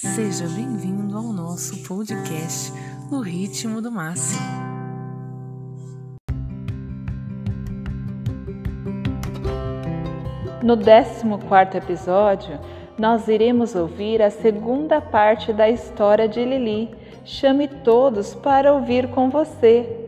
Seja bem-vindo ao nosso podcast No Ritmo do Máximo. No 14 episódio, nós iremos ouvir a segunda parte da história de Lili. Chame todos para ouvir com você.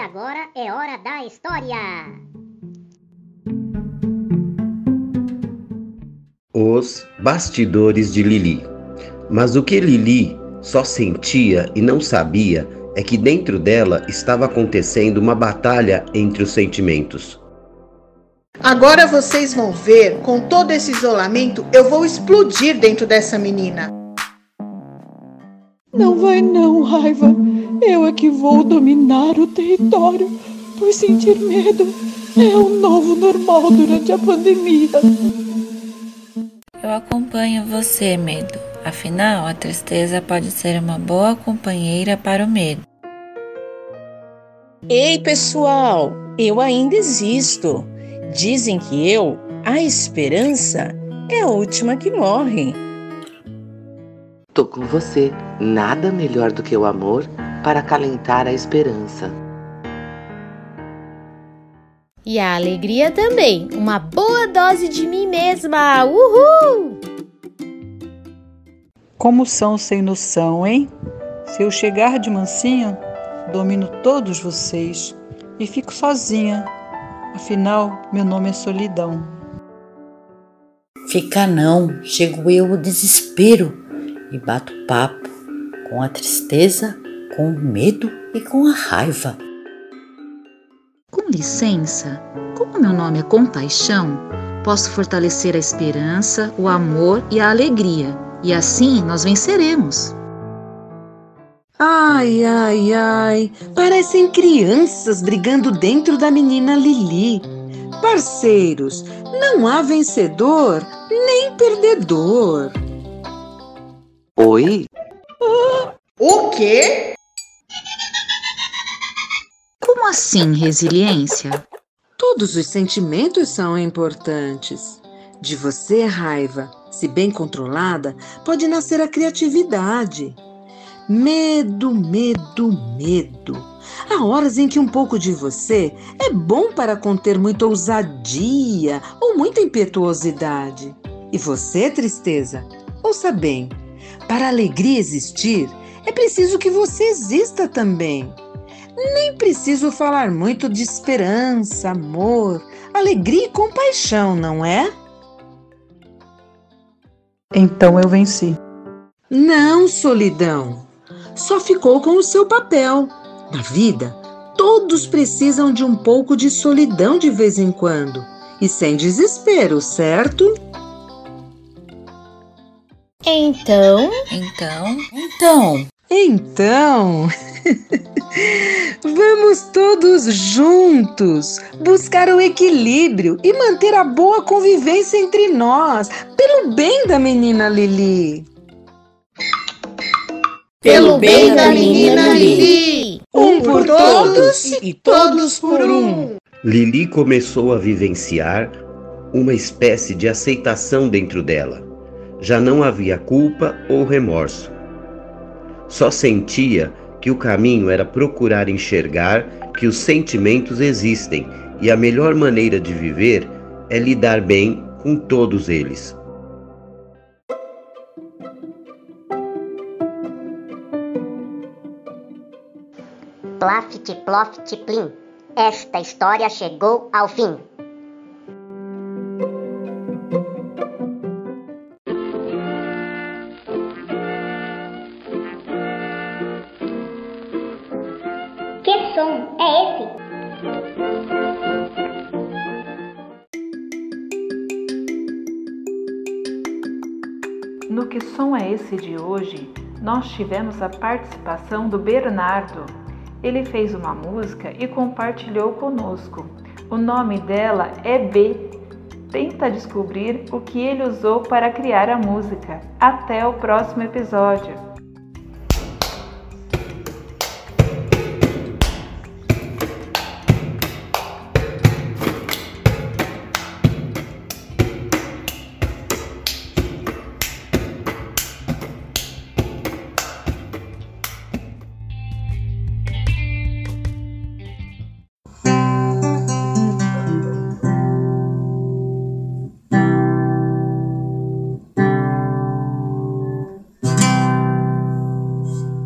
Agora é hora da história! Os bastidores de Lili. Mas o que Lili só sentia e não sabia é que dentro dela estava acontecendo uma batalha entre os sentimentos. Agora vocês vão ver, com todo esse isolamento, eu vou explodir dentro dessa menina. Não vai não, raiva. Eu é que vou dominar o território por sentir medo. É o novo normal durante a pandemia. Eu acompanho você, medo. Afinal, a tristeza pode ser uma boa companheira para o medo. Ei, pessoal, eu ainda existo. Dizem que eu, a esperança, é a última que morre. Tô com você. Nada melhor do que o amor para acalentar a esperança. E a alegria também. Uma boa dose de mim mesma. Uhul! Como são sem noção, hein? Se eu chegar de mansinho, domino todos vocês e fico sozinha. Afinal, meu nome é solidão. Fica não, chego eu o desespero e bato papo com a tristeza, com o medo e com a raiva. Com licença, como meu nome é compaixão, posso fortalecer a esperança, o amor e a alegria, e assim nós venceremos. Ai, ai, ai, parecem crianças brigando dentro da menina Lili. Parceiros, não há vencedor nem perdedor. Oi? O quê? Como assim resiliência? Todos os sentimentos são importantes. De você, raiva, se bem controlada, pode nascer a criatividade. Medo, medo, medo. Há horas em que um pouco de você é bom para conter muita ousadia ou muita impetuosidade. E você, tristeza, ouça bem: para a alegria existir, é preciso que você exista também. Nem preciso falar muito de esperança, amor, alegria e compaixão, não é? Então eu venci. Não, solidão. Só ficou com o seu papel. Na vida, todos precisam de um pouco de solidão de vez em quando. E sem desespero, certo? Então. Então. Então. Então. Vamos todos juntos buscar o equilíbrio e manter a boa convivência entre nós, pelo bem da menina Lili. Pelo bem da menina Lili. Um por todos e todos por um. Lili começou a vivenciar uma espécie de aceitação dentro dela. Já não havia culpa ou remorso. Só sentia que o caminho era procurar enxergar que os sentimentos existem e a melhor maneira de viver é lidar bem com todos eles. Plaft, ploft, plim. Esta história chegou ao fim. Som é esse? No Que Som é Esse de hoje, nós tivemos a participação do Bernardo. Ele fez uma música e compartilhou conosco. O nome dela é B. Tenta descobrir o que ele usou para criar a música. Até o próximo episódio!